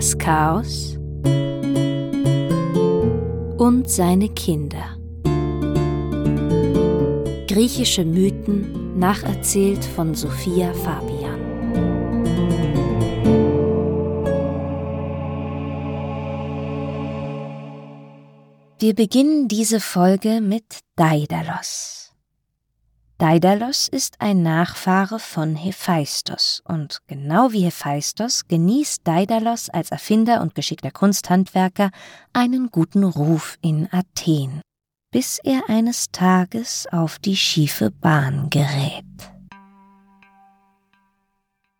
das Chaos und seine Kinder. Griechische Mythen nacherzählt von Sophia Fabian. Wir beginnen diese Folge mit Daedalus. Daedalus ist ein Nachfahre von Hephaistos und genau wie Hephaistos genießt Daedalus als Erfinder und geschickter Kunsthandwerker einen guten Ruf in Athen, bis er eines Tages auf die schiefe Bahn gerät.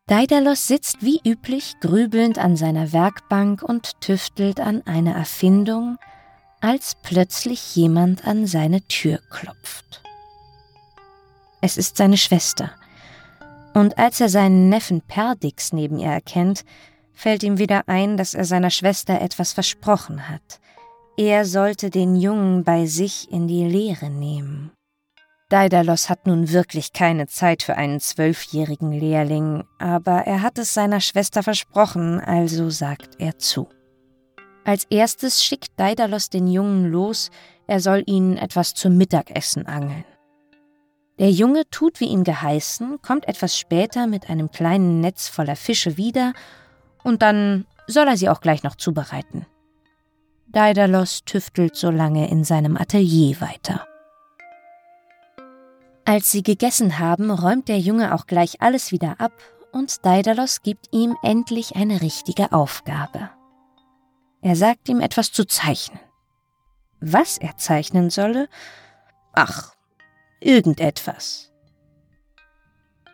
Daedalus sitzt wie üblich grübelnd an seiner Werkbank und tüftelt an einer Erfindung, als plötzlich jemand an seine Tür klopft. Es ist seine Schwester. Und als er seinen Neffen Perdix neben ihr erkennt, fällt ihm wieder ein, dass er seiner Schwester etwas versprochen hat. Er sollte den Jungen bei sich in die Lehre nehmen. Daedalus hat nun wirklich keine Zeit für einen zwölfjährigen Lehrling, aber er hat es seiner Schwester versprochen, also sagt er zu. Als erstes schickt Daedalus den Jungen los, er soll ihnen etwas zum Mittagessen angeln. Der Junge tut wie ihm geheißen, kommt etwas später mit einem kleinen Netz voller Fische wieder, und dann soll er sie auch gleich noch zubereiten. Daedalus tüftelt so lange in seinem Atelier weiter. Als sie gegessen haben, räumt der Junge auch gleich alles wieder ab und Daedalus gibt ihm endlich eine richtige Aufgabe. Er sagt ihm etwas zu zeichnen. Was er zeichnen solle? Ach, irgendetwas.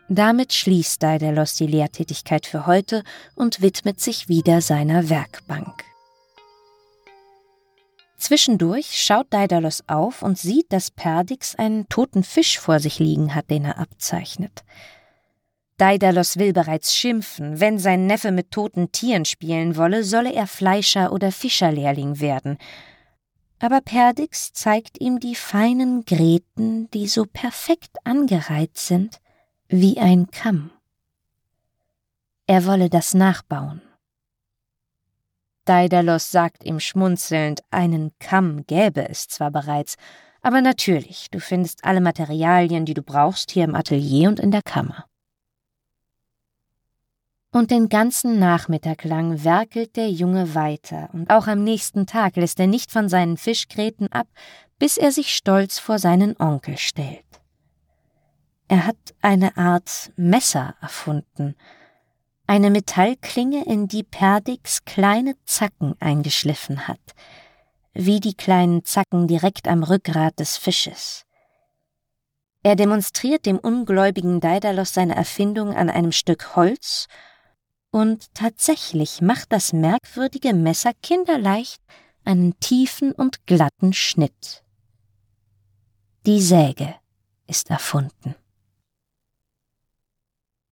Damit schließt Daedalus die Lehrtätigkeit für heute und widmet sich wieder seiner Werkbank. Zwischendurch schaut Daedalus auf und sieht, dass Perdix einen toten Fisch vor sich liegen hat, den er abzeichnet. Daedalus will bereits schimpfen, wenn sein Neffe mit toten Tieren spielen wolle, solle er Fleischer oder Fischerlehrling werden, aber Perdix zeigt ihm die feinen Gräten, die so perfekt angereiht sind wie ein Kamm. Er wolle das nachbauen. Daedalus sagt ihm schmunzelnd, einen Kamm gäbe es zwar bereits, aber natürlich, du findest alle Materialien, die du brauchst, hier im Atelier und in der Kammer. Und den ganzen Nachmittag lang werkelt der Junge weiter, und auch am nächsten Tag lässt er nicht von seinen Fischgräten ab, bis er sich stolz vor seinen Onkel stellt. Er hat eine Art Messer erfunden, eine Metallklinge, in die Perdix kleine Zacken eingeschliffen hat, wie die kleinen Zacken direkt am Rückgrat des Fisches. Er demonstriert dem ungläubigen Daedalus seine Erfindung an einem Stück Holz und tatsächlich macht das merkwürdige Messer kinderleicht einen tiefen und glatten Schnitt. Die Säge ist erfunden.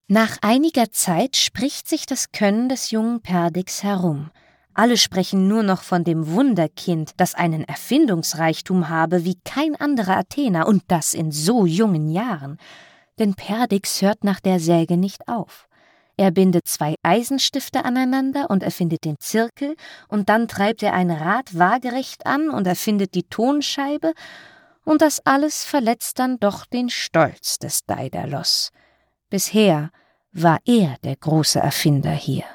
Nach einiger Zeit spricht sich das Können des jungen Perdix herum. Alle sprechen nur noch von dem Wunderkind, das einen Erfindungsreichtum habe wie kein anderer Athener und das in so jungen Jahren. Denn Perdix hört nach der Säge nicht auf. Er bindet zwei Eisenstifte aneinander und erfindet den Zirkel, und dann treibt er ein Rad waagerecht an und erfindet die Tonscheibe, und das alles verletzt dann doch den Stolz des Daedalus. Bisher war er der große Erfinder hier.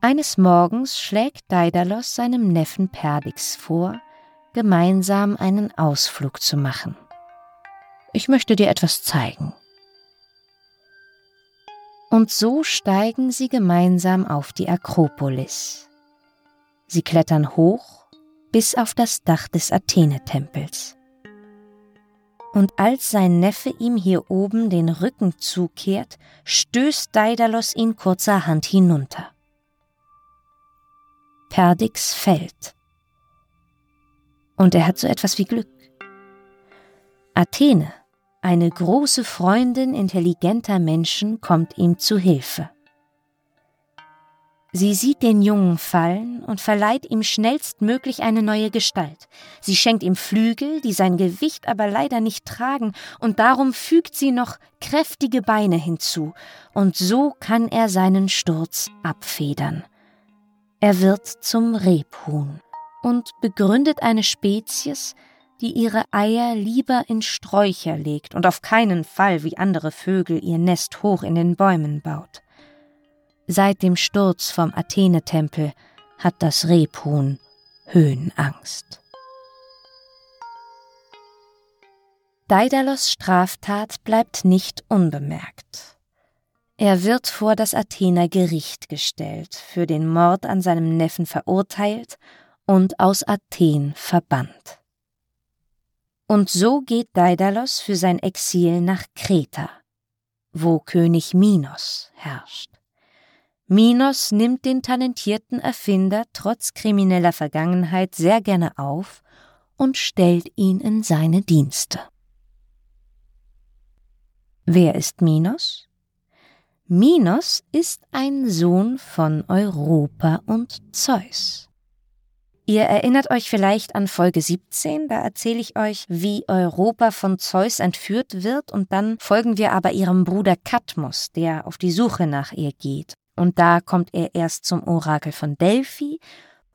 Eines Morgens schlägt Daedalus seinem Neffen Perdix vor, gemeinsam einen Ausflug zu machen. Ich möchte dir etwas zeigen. Und so steigen sie gemeinsam auf die Akropolis. Sie klettern hoch bis auf das Dach des Athene-Tempels. Und als sein Neffe ihm hier oben den Rücken zukehrt, stößt Daedalus ihn kurzerhand hinunter. Perdix fällt. Und er hat so etwas wie Glück. Athene eine große Freundin intelligenter Menschen kommt ihm zu Hilfe. Sie sieht den Jungen fallen und verleiht ihm schnellstmöglich eine neue Gestalt. Sie schenkt ihm Flügel, die sein Gewicht aber leider nicht tragen, und darum fügt sie noch kräftige Beine hinzu, und so kann er seinen Sturz abfedern. Er wird zum Rebhuhn und begründet eine Spezies, die ihre Eier lieber in Sträucher legt und auf keinen Fall wie andere Vögel ihr Nest hoch in den Bäumen baut. Seit dem Sturz vom Athenetempel hat das Rebhuhn Höhenangst. Daidalos Straftat bleibt nicht unbemerkt. Er wird vor das Athener Gericht gestellt, für den Mord an seinem Neffen verurteilt und aus Athen verbannt. Und so geht Daidalos für sein Exil nach Kreta, wo König Minos herrscht. Minos nimmt den talentierten Erfinder trotz krimineller Vergangenheit sehr gerne auf und stellt ihn in seine Dienste. Wer ist Minos? Minos ist ein Sohn von Europa und Zeus. Ihr erinnert euch vielleicht an Folge 17, da erzähle ich euch, wie Europa von Zeus entführt wird und dann folgen wir aber ihrem Bruder Kadmos, der auf die Suche nach ihr geht und da kommt er erst zum Orakel von Delphi,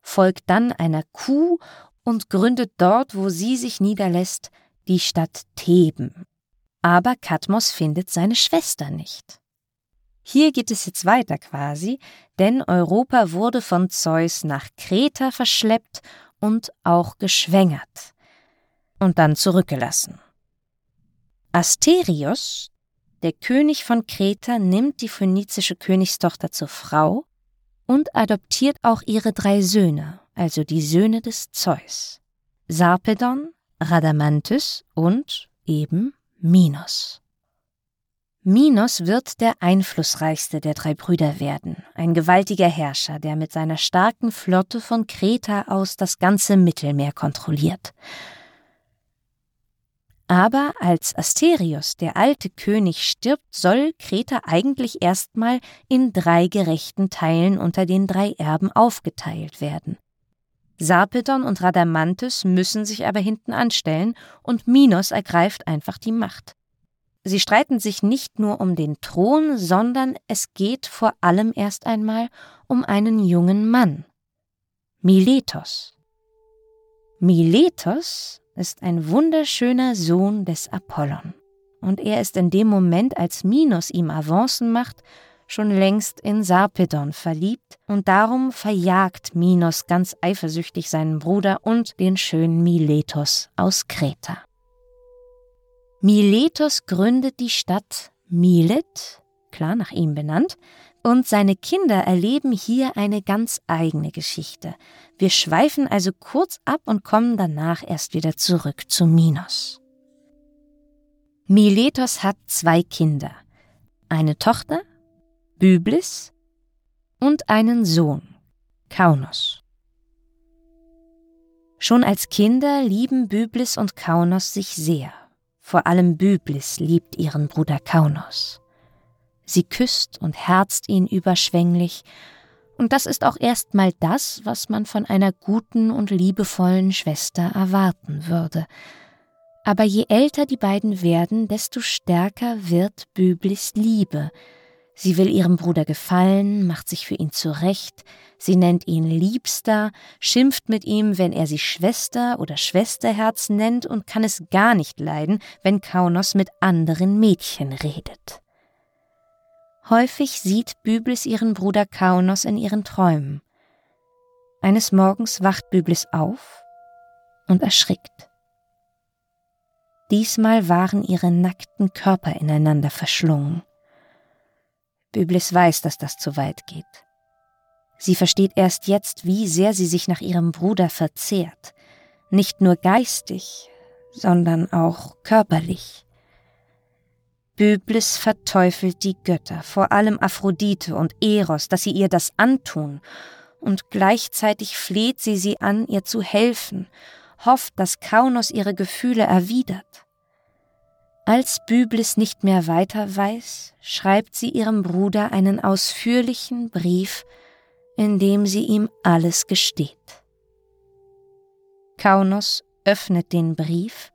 folgt dann einer Kuh und gründet dort, wo sie sich niederlässt, die Stadt Theben. Aber Kadmos findet seine Schwester nicht. Hier geht es jetzt weiter quasi, denn Europa wurde von Zeus nach Kreta verschleppt und auch geschwängert und dann zurückgelassen. Asterios, der König von Kreta nimmt die phönizische Königstochter zur Frau und adoptiert auch ihre drei Söhne, also die Söhne des Zeus. Sarpedon, Radamanthys und eben Minos. Minos wird der einflussreichste der drei Brüder werden, ein gewaltiger Herrscher, der mit seiner starken Flotte von Kreta aus das ganze Mittelmeer kontrolliert. Aber als Asterios, der alte König, stirbt, soll Kreta eigentlich erstmal in drei gerechten Teilen unter den drei Erben aufgeteilt werden. Sarpedon und Radamanthys müssen sich aber hinten anstellen und Minos ergreift einfach die Macht. Sie streiten sich nicht nur um den Thron, sondern es geht vor allem erst einmal um einen jungen Mann. Miletos. Miletos ist ein wunderschöner Sohn des Apollon. Und er ist in dem Moment, als Minos ihm Avancen macht, schon längst in Sarpedon verliebt und darum verjagt Minos ganz eifersüchtig seinen Bruder und den schönen Miletos aus Kreta. Miletos gründet die Stadt Milet, klar nach ihm benannt, und seine Kinder erleben hier eine ganz eigene Geschichte. Wir schweifen also kurz ab und kommen danach erst wieder zurück zu Minos. Miletos hat zwei Kinder, eine Tochter, Byblis, und einen Sohn, Kaunos. Schon als Kinder lieben Byblis und Kaunos sich sehr. Vor allem Byblis liebt ihren Bruder Kaunos. Sie küsst und herzt ihn überschwänglich, und das ist auch erstmal das, was man von einer guten und liebevollen Schwester erwarten würde. Aber je älter die beiden werden, desto stärker wird Büblis Liebe. Sie will ihrem Bruder gefallen, macht sich für ihn zurecht, sie nennt ihn Liebster, schimpft mit ihm, wenn er sie Schwester oder Schwesterherz nennt und kann es gar nicht leiden, wenn Kaunos mit anderen Mädchen redet. Häufig sieht Byblis ihren Bruder Kaunos in ihren Träumen. Eines Morgens wacht Byblis auf und erschrickt. Diesmal waren ihre nackten Körper ineinander verschlungen. Byblis weiß, dass das zu weit geht. Sie versteht erst jetzt, wie sehr sie sich nach ihrem Bruder verzehrt, nicht nur geistig, sondern auch körperlich. Byblis verteufelt die Götter, vor allem Aphrodite und Eros, dass sie ihr das antun, und gleichzeitig fleht sie sie an, ihr zu helfen, hofft, dass Kaunos ihre Gefühle erwidert. Als Byblis nicht mehr weiter weiß, schreibt sie ihrem Bruder einen ausführlichen Brief, indem sie ihm alles gesteht. Kaunos öffnet den Brief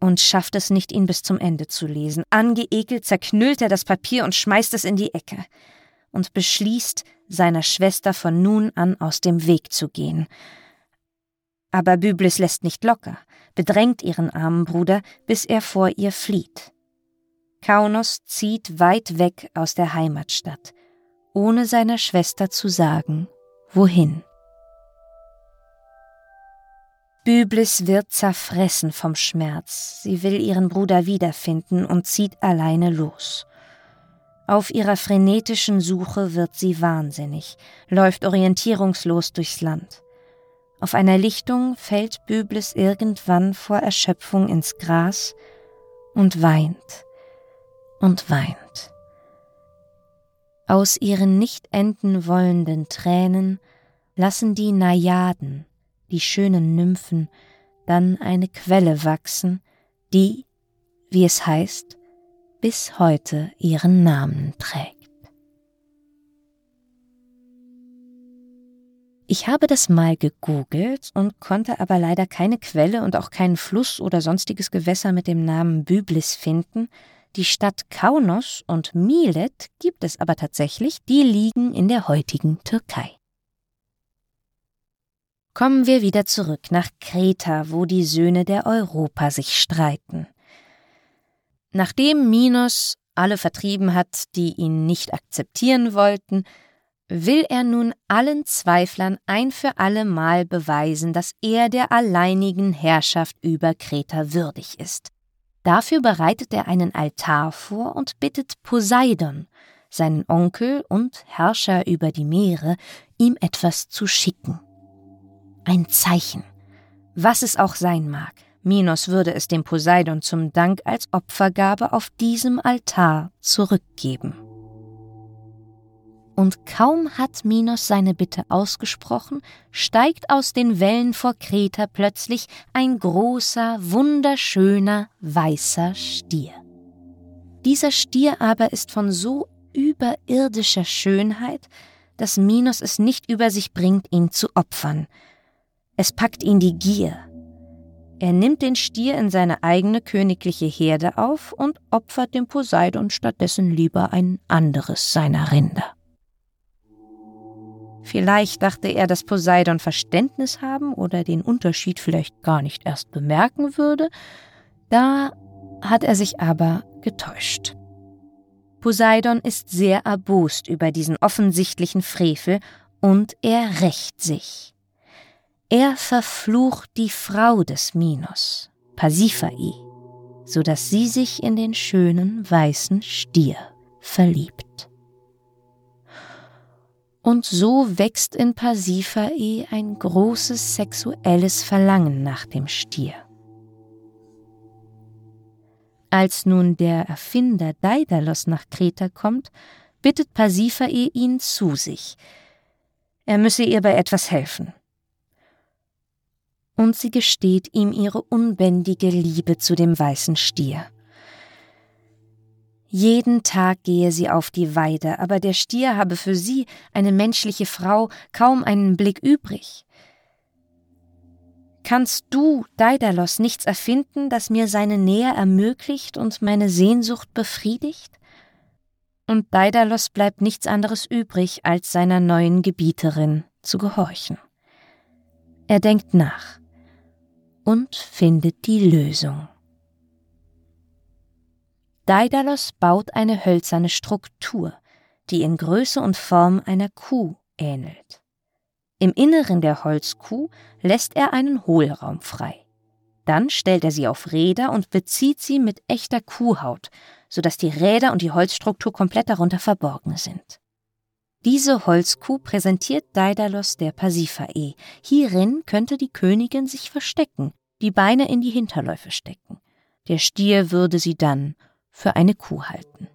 und schafft es nicht, ihn bis zum Ende zu lesen. Angeekelt zerknüllt er das Papier und schmeißt es in die Ecke und beschließt, seiner Schwester von nun an aus dem Weg zu gehen. Aber Byblis lässt nicht locker, bedrängt ihren armen Bruder, bis er vor ihr flieht. Kaunos zieht weit weg aus der Heimatstadt, ohne seiner Schwester zu sagen, wohin. Byblis wird zerfressen vom Schmerz. Sie will ihren Bruder wiederfinden und zieht alleine los. Auf ihrer frenetischen Suche wird sie wahnsinnig, läuft orientierungslos durchs Land. Auf einer Lichtung fällt Byblis irgendwann vor Erschöpfung ins Gras und weint und weint. Aus ihren nicht enden wollenden Tränen lassen die Najaden die schönen Nymphen, dann eine Quelle wachsen, die, wie es heißt, bis heute ihren Namen trägt. Ich habe das mal gegoogelt und konnte aber leider keine Quelle und auch keinen Fluss oder sonstiges Gewässer mit dem Namen Byblis finden. Die Stadt Kaunos und Milet gibt es aber tatsächlich, die liegen in der heutigen Türkei. Kommen wir wieder zurück nach Kreta, wo die Söhne der Europa sich streiten. Nachdem Minos alle vertrieben hat, die ihn nicht akzeptieren wollten, will er nun allen Zweiflern ein für alle Mal beweisen, dass er der alleinigen Herrschaft über Kreta würdig ist. Dafür bereitet er einen Altar vor und bittet Poseidon, seinen Onkel und Herrscher über die Meere, ihm etwas zu schicken ein Zeichen. Was es auch sein mag, Minos würde es dem Poseidon zum Dank als Opfergabe auf diesem Altar zurückgeben. Und kaum hat Minos seine Bitte ausgesprochen, steigt aus den Wellen vor Kreta plötzlich ein großer, wunderschöner, weißer Stier. Dieser Stier aber ist von so überirdischer Schönheit, dass Minos es nicht über sich bringt, ihn zu opfern, es packt ihn die Gier. Er nimmt den Stier in seine eigene königliche Herde auf und opfert dem Poseidon stattdessen lieber ein anderes seiner Rinder. Vielleicht dachte er, dass Poseidon Verständnis haben oder den Unterschied vielleicht gar nicht erst bemerken würde, da hat er sich aber getäuscht. Poseidon ist sehr erbost über diesen offensichtlichen Frevel und er rächt sich. Er verflucht die Frau des Minos, Pasiphae, so dass sie sich in den schönen weißen Stier verliebt. Und so wächst in Pasiphae ein großes sexuelles Verlangen nach dem Stier. Als nun der Erfinder Daedalus nach Kreta kommt, bittet Pasiphae ihn zu sich. Er müsse ihr bei etwas helfen und sie gesteht ihm ihre unbändige Liebe zu dem weißen Stier. Jeden Tag gehe sie auf die Weide, aber der Stier habe für sie, eine menschliche Frau, kaum einen Blick übrig. Kannst du, Daedalus, nichts erfinden, das mir seine Nähe ermöglicht und meine Sehnsucht befriedigt? Und Daedalus bleibt nichts anderes übrig, als seiner neuen Gebieterin zu gehorchen. Er denkt nach und findet die Lösung. Daedalus baut eine hölzerne Struktur, die in Größe und Form einer Kuh ähnelt. Im Inneren der Holzkuh lässt er einen Hohlraum frei. Dann stellt er sie auf Räder und bezieht sie mit echter Kuhhaut, sodass die Räder und die Holzstruktur komplett darunter verborgen sind. Diese Holzkuh präsentiert Daedalus der Pasiphae. Hierin könnte die Königin sich verstecken, die Beine in die Hinterläufe stecken. Der Stier würde sie dann für eine Kuh halten.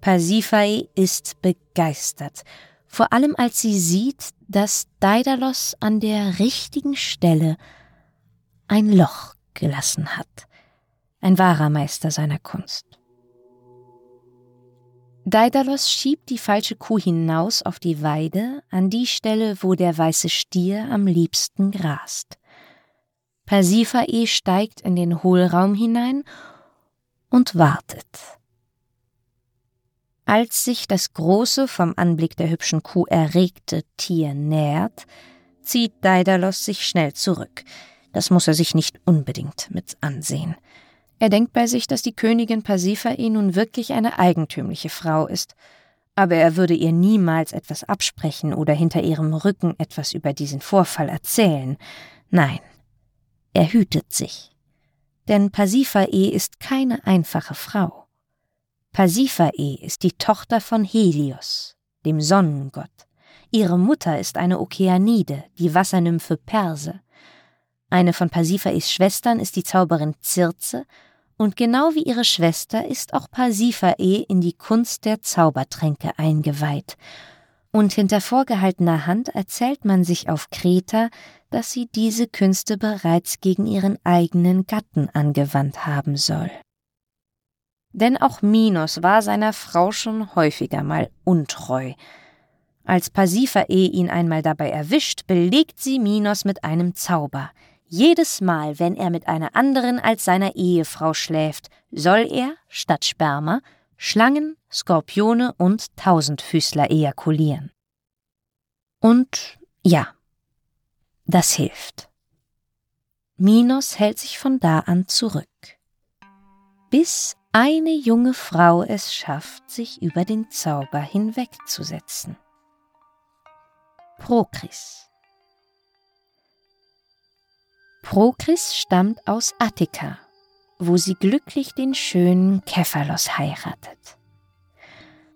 Pasiphae ist begeistert, vor allem als sie sieht, dass Daedalus an der richtigen Stelle ein Loch gelassen hat. Ein wahrer Meister seiner Kunst. Daedalus schiebt die falsche Kuh hinaus auf die Weide, an die Stelle, wo der weiße Stier am liebsten grast. Persiphae steigt in den Hohlraum hinein und wartet. Als sich das große, vom Anblick der hübschen Kuh erregte Tier nähert, zieht Daedalus sich schnell zurück. Das muss er sich nicht unbedingt mit ansehen. Er denkt bei sich, dass die Königin Pasiphae nun wirklich eine eigentümliche Frau ist, aber er würde ihr niemals etwas absprechen oder hinter ihrem Rücken etwas über diesen Vorfall erzählen. Nein, er hütet sich. Denn Pasiphae ist keine einfache Frau. Pasiphae ist die Tochter von Helios, dem Sonnengott. Ihre Mutter ist eine Okeanide, die Wassernymphe Perse. Eine von Pasiphaes Schwestern ist die Zauberin Circe und genau wie ihre Schwester ist auch Pasiphae in die Kunst der Zaubertränke eingeweiht. Und hinter vorgehaltener Hand erzählt man sich auf Kreta, dass sie diese Künste bereits gegen ihren eigenen Gatten angewandt haben soll. Denn auch Minos war seiner Frau schon häufiger mal untreu. Als Pasiphae ihn einmal dabei erwischt, belegt sie Minos mit einem Zauber – jedes Mal, wenn er mit einer anderen als seiner Ehefrau schläft, soll er, statt Sperma, Schlangen, Skorpione und Tausendfüßler ejakulieren. Und ja, das hilft. Minos hält sich von da an zurück. Bis eine junge Frau es schafft, sich über den Zauber hinwegzusetzen. Prokris Prokris stammt aus Attika, wo sie glücklich den schönen Kephalos heiratet.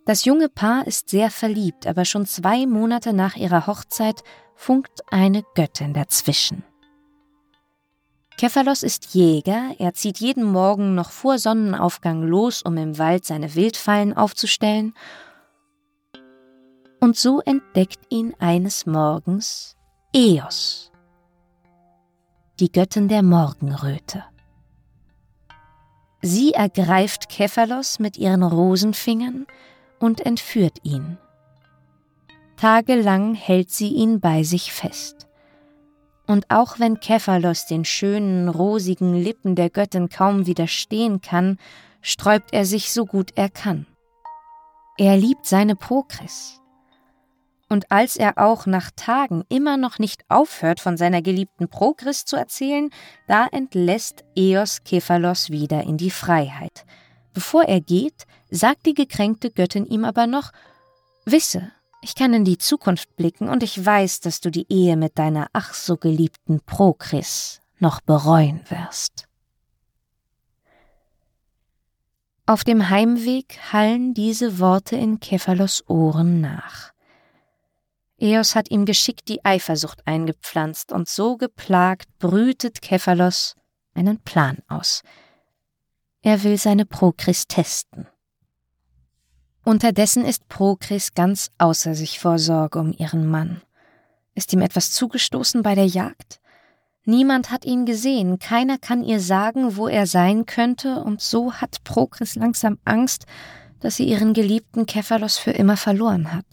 Das junge Paar ist sehr verliebt, aber schon zwei Monate nach ihrer Hochzeit funkt eine Göttin dazwischen. Kephalos ist Jäger, er zieht jeden Morgen noch vor Sonnenaufgang los, um im Wald seine Wildfallen aufzustellen, und so entdeckt ihn eines Morgens Eos, die Göttin der Morgenröte. Sie ergreift Kephalos mit ihren Rosenfingern und entführt ihn. Tagelang hält sie ihn bei sich fest. Und auch wenn Kephalos den schönen, rosigen Lippen der Göttin kaum widerstehen kann, sträubt er sich so gut er kann. Er liebt seine Prokris, und als er auch nach Tagen immer noch nicht aufhört, von seiner geliebten Progris zu erzählen, da entlässt Eos Kephalos wieder in die Freiheit. Bevor er geht, sagt die gekränkte Göttin ihm aber noch Wisse, ich kann in die Zukunft blicken und ich weiß, dass du die Ehe mit deiner ach so geliebten Prokris noch bereuen wirst. Auf dem Heimweg hallen diese Worte in Kephalos Ohren nach. Eos hat ihm geschickt die Eifersucht eingepflanzt, und so geplagt brütet Kephalos einen Plan aus. Er will seine Prokris testen. Unterdessen ist Prokris ganz außer sich vor Sorge um ihren Mann. Ist ihm etwas zugestoßen bei der Jagd? Niemand hat ihn gesehen, keiner kann ihr sagen, wo er sein könnte, und so hat Prokris langsam Angst, dass sie ihren geliebten Kephalos für immer verloren hat.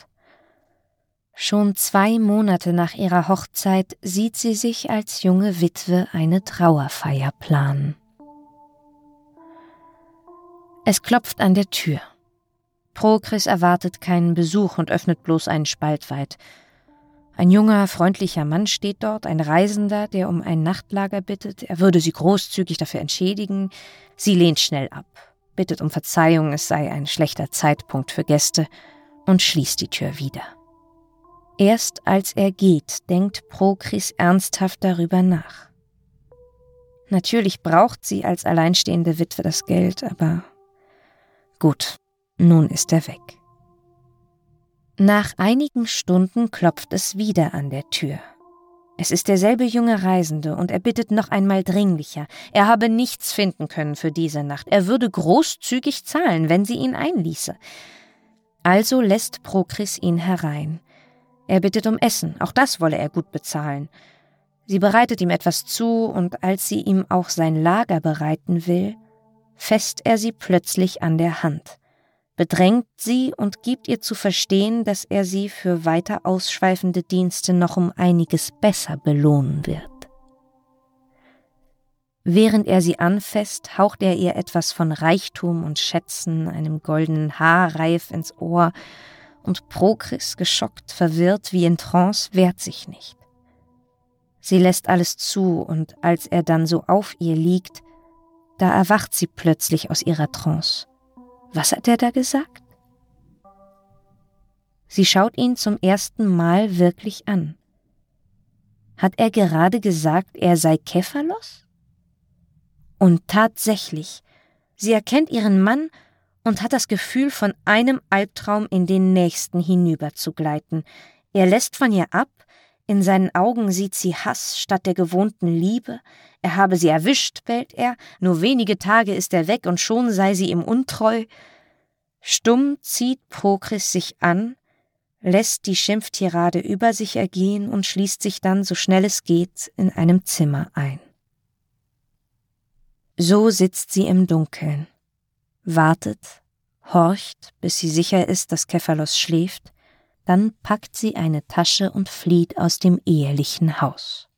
Schon zwei Monate nach ihrer Hochzeit sieht sie sich als junge Witwe eine Trauerfeier planen. Es klopft an der Tür. Prokris erwartet keinen Besuch und öffnet bloß einen Spalt weit. Ein junger, freundlicher Mann steht dort, ein Reisender, der um ein Nachtlager bittet. Er würde sie großzügig dafür entschädigen. Sie lehnt schnell ab, bittet um Verzeihung, es sei ein schlechter Zeitpunkt für Gäste und schließt die Tür wieder. Erst als er geht, denkt Prokris ernsthaft darüber nach. Natürlich braucht sie als alleinstehende Witwe das Geld, aber gut, nun ist er weg. Nach einigen Stunden klopft es wieder an der Tür. Es ist derselbe junge Reisende und er bittet noch einmal dringlicher. Er habe nichts finden können für diese Nacht. Er würde großzügig zahlen, wenn sie ihn einließe. Also lässt Prokris ihn herein. Er bittet um Essen, auch das wolle er gut bezahlen. Sie bereitet ihm etwas zu, und als sie ihm auch sein Lager bereiten will, fässt er sie plötzlich an der Hand. Bedrängt sie und gibt ihr zu verstehen, dass er sie für weiter ausschweifende Dienste noch um einiges besser belohnen wird. Während er sie anfasst, haucht er ihr etwas von Reichtum und Schätzen, einem goldenen Haarreif ins Ohr, und Prokris, geschockt, verwirrt wie in Trance, wehrt sich nicht. Sie lässt alles zu, und als er dann so auf ihr liegt, da erwacht sie plötzlich aus ihrer Trance. Was hat er da gesagt? Sie schaut ihn zum ersten Mal wirklich an. Hat er gerade gesagt, er sei Kephalos? Und tatsächlich, sie erkennt ihren Mann und hat das Gefühl, von einem Albtraum in den nächsten hinüberzugleiten. Er lässt von ihr ab, in seinen Augen sieht sie Hass statt der gewohnten Liebe. Er habe sie erwischt, bellt er, nur wenige Tage ist er weg und schon sei sie ihm untreu. Stumm zieht Prokris sich an, lässt die Schimpftirade über sich ergehen und schließt sich dann, so schnell es geht, in einem Zimmer ein. So sitzt sie im Dunkeln, wartet, horcht, bis sie sicher ist, dass Kephalos schläft, dann packt sie eine Tasche und flieht aus dem ehelichen Haus.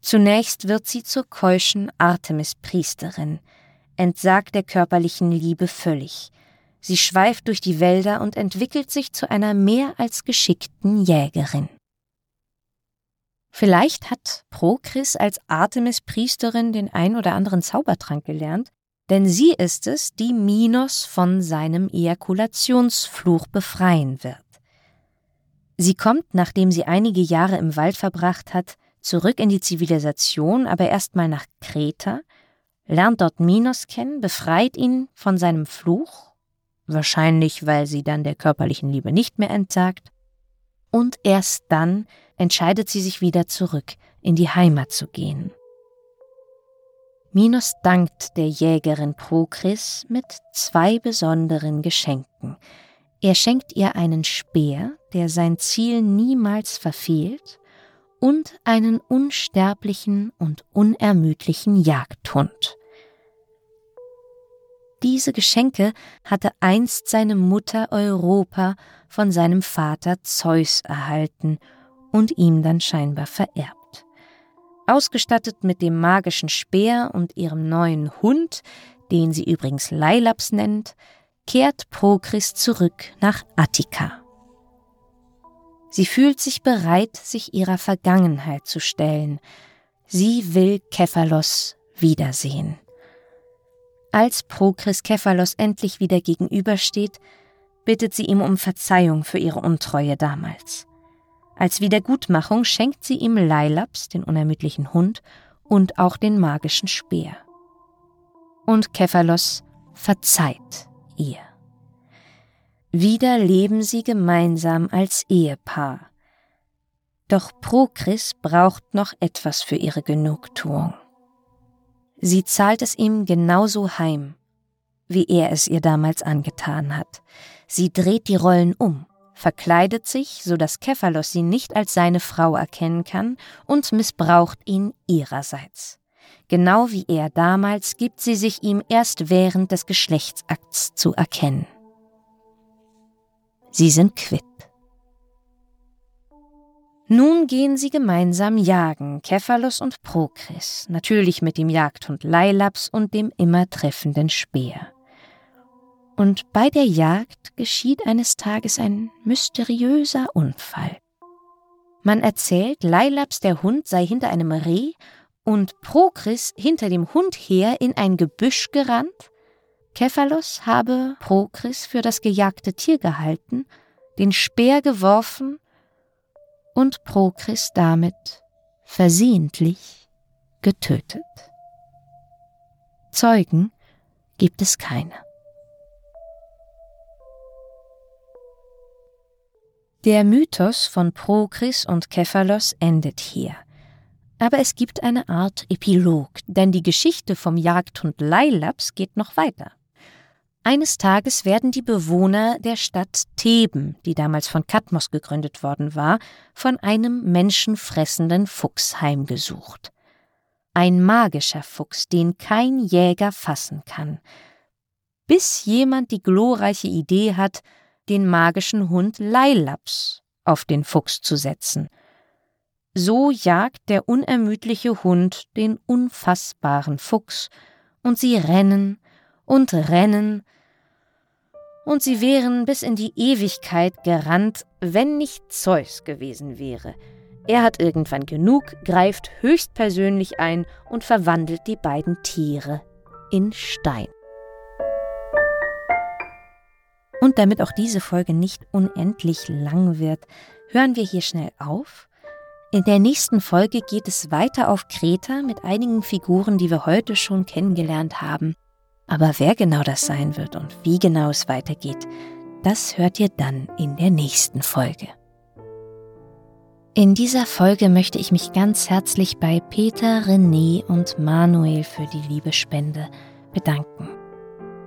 Zunächst wird sie zur keuschen Artemis-Priesterin, entsagt der körperlichen Liebe völlig. Sie schweift durch die Wälder und entwickelt sich zu einer mehr als geschickten Jägerin. Vielleicht hat Prokris als Artemis-Priesterin den ein oder anderen Zaubertrank gelernt, denn sie ist es, die Minos von seinem Ejakulationsfluch befreien wird. Sie kommt, nachdem sie einige Jahre im Wald verbracht hat, zurück in die Zivilisation, aber erstmal nach Kreta, lernt dort Minos kennen, befreit ihn von seinem Fluch, wahrscheinlich weil sie dann der körperlichen Liebe nicht mehr entsagt, und erst dann entscheidet sie sich wieder zurück, in die Heimat zu gehen. Minos dankt der Jägerin Prokris mit zwei besonderen Geschenken. Er schenkt ihr einen Speer, der sein Ziel niemals verfehlt, und einen unsterblichen und unermüdlichen Jagdhund. Diese Geschenke hatte einst seine Mutter Europa von seinem Vater Zeus erhalten und ihm dann scheinbar vererbt. Ausgestattet mit dem magischen Speer und ihrem neuen Hund, den sie übrigens Leilaps nennt, kehrt Prokris zurück nach Attika. Sie fühlt sich bereit, sich ihrer Vergangenheit zu stellen. Sie will Kephalos wiedersehen. Als Prokris Kephalos endlich wieder gegenübersteht, bittet sie ihm um Verzeihung für ihre Untreue damals. Als Wiedergutmachung schenkt sie ihm Leilaps, den unermüdlichen Hund, und auch den magischen Speer. Und Kephalos verzeiht ihr. Wieder leben sie gemeinsam als Ehepaar. Doch Prokris braucht noch etwas für ihre Genugtuung. Sie zahlt es ihm genauso heim, wie er es ihr damals angetan hat. Sie dreht die Rollen um verkleidet sich, so dass Kephalos sie nicht als seine Frau erkennen kann und missbraucht ihn ihrerseits. Genau wie er damals gibt sie sich ihm erst während des Geschlechtsakts zu erkennen. Sie sind quitt. Nun gehen sie gemeinsam jagen, Kephalos und Prokris, natürlich mit dem Jagdhund Leilaps und dem immer treffenden Speer. Und bei der Jagd geschieht eines Tages ein mysteriöser Unfall. Man erzählt, Leilaps der Hund sei hinter einem Reh und Prokris hinter dem Hund her in ein Gebüsch gerannt. Kephalos habe Prokris für das gejagte Tier gehalten, den Speer geworfen und Prokris damit versehentlich getötet. Zeugen gibt es keine. Der Mythos von Prokris und Kephalos endet hier. Aber es gibt eine Art Epilog, denn die Geschichte vom Jagdhund Leilaps geht noch weiter. Eines Tages werden die Bewohner der Stadt Theben, die damals von Kadmos gegründet worden war, von einem menschenfressenden Fuchs heimgesucht. Ein magischer Fuchs, den kein Jäger fassen kann. bis jemand die glorreiche Idee hat, den magischen Hund Leilaps auf den Fuchs zu setzen. So jagt der unermüdliche Hund den unfassbaren Fuchs, und sie rennen und rennen, und sie wären bis in die Ewigkeit gerannt, wenn nicht Zeus gewesen wäre. Er hat irgendwann genug, greift höchstpersönlich ein und verwandelt die beiden Tiere in Stein. Und damit auch diese Folge nicht unendlich lang wird, hören wir hier schnell auf. In der nächsten Folge geht es weiter auf Kreta mit einigen Figuren, die wir heute schon kennengelernt haben. Aber wer genau das sein wird und wie genau es weitergeht, das hört ihr dann in der nächsten Folge. In dieser Folge möchte ich mich ganz herzlich bei Peter, René und Manuel für die Liebespende bedanken.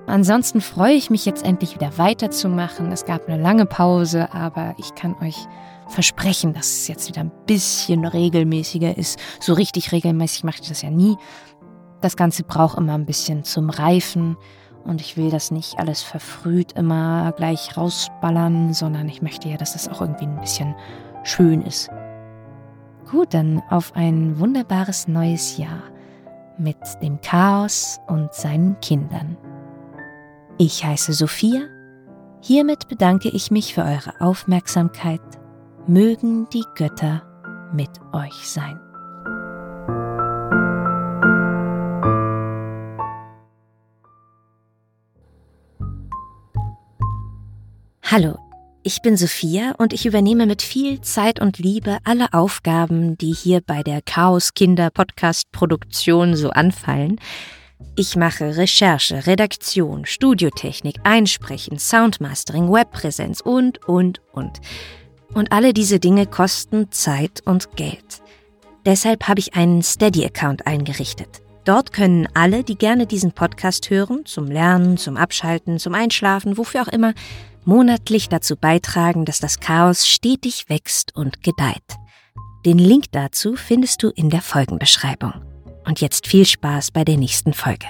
Ansonsten freue ich mich jetzt endlich wieder weiterzumachen. Es gab eine lange Pause, aber ich kann euch versprechen, dass es jetzt wieder ein bisschen regelmäßiger ist. So richtig regelmäßig mache ich das ja nie. Das Ganze braucht immer ein bisschen zum Reifen und ich will das nicht alles verfrüht immer gleich rausballern, sondern ich möchte ja, dass das auch irgendwie ein bisschen schön ist. Gut, dann auf ein wunderbares neues Jahr mit dem Chaos und seinen Kindern. Ich heiße Sophia. Hiermit bedanke ich mich für eure Aufmerksamkeit. Mögen die Götter mit euch sein. Hallo, ich bin Sophia und ich übernehme mit viel Zeit und Liebe alle Aufgaben, die hier bei der Chaos Kinder Podcast Produktion so anfallen. Ich mache Recherche, Redaktion, Studiotechnik, Einsprechen, Soundmastering, Webpräsenz und, und, und. Und alle diese Dinge kosten Zeit und Geld. Deshalb habe ich einen Steady-Account eingerichtet. Dort können alle, die gerne diesen Podcast hören, zum Lernen, zum Abschalten, zum Einschlafen, wofür auch immer, monatlich dazu beitragen, dass das Chaos stetig wächst und gedeiht. Den Link dazu findest du in der Folgenbeschreibung. Und jetzt viel Spaß bei der nächsten Folge.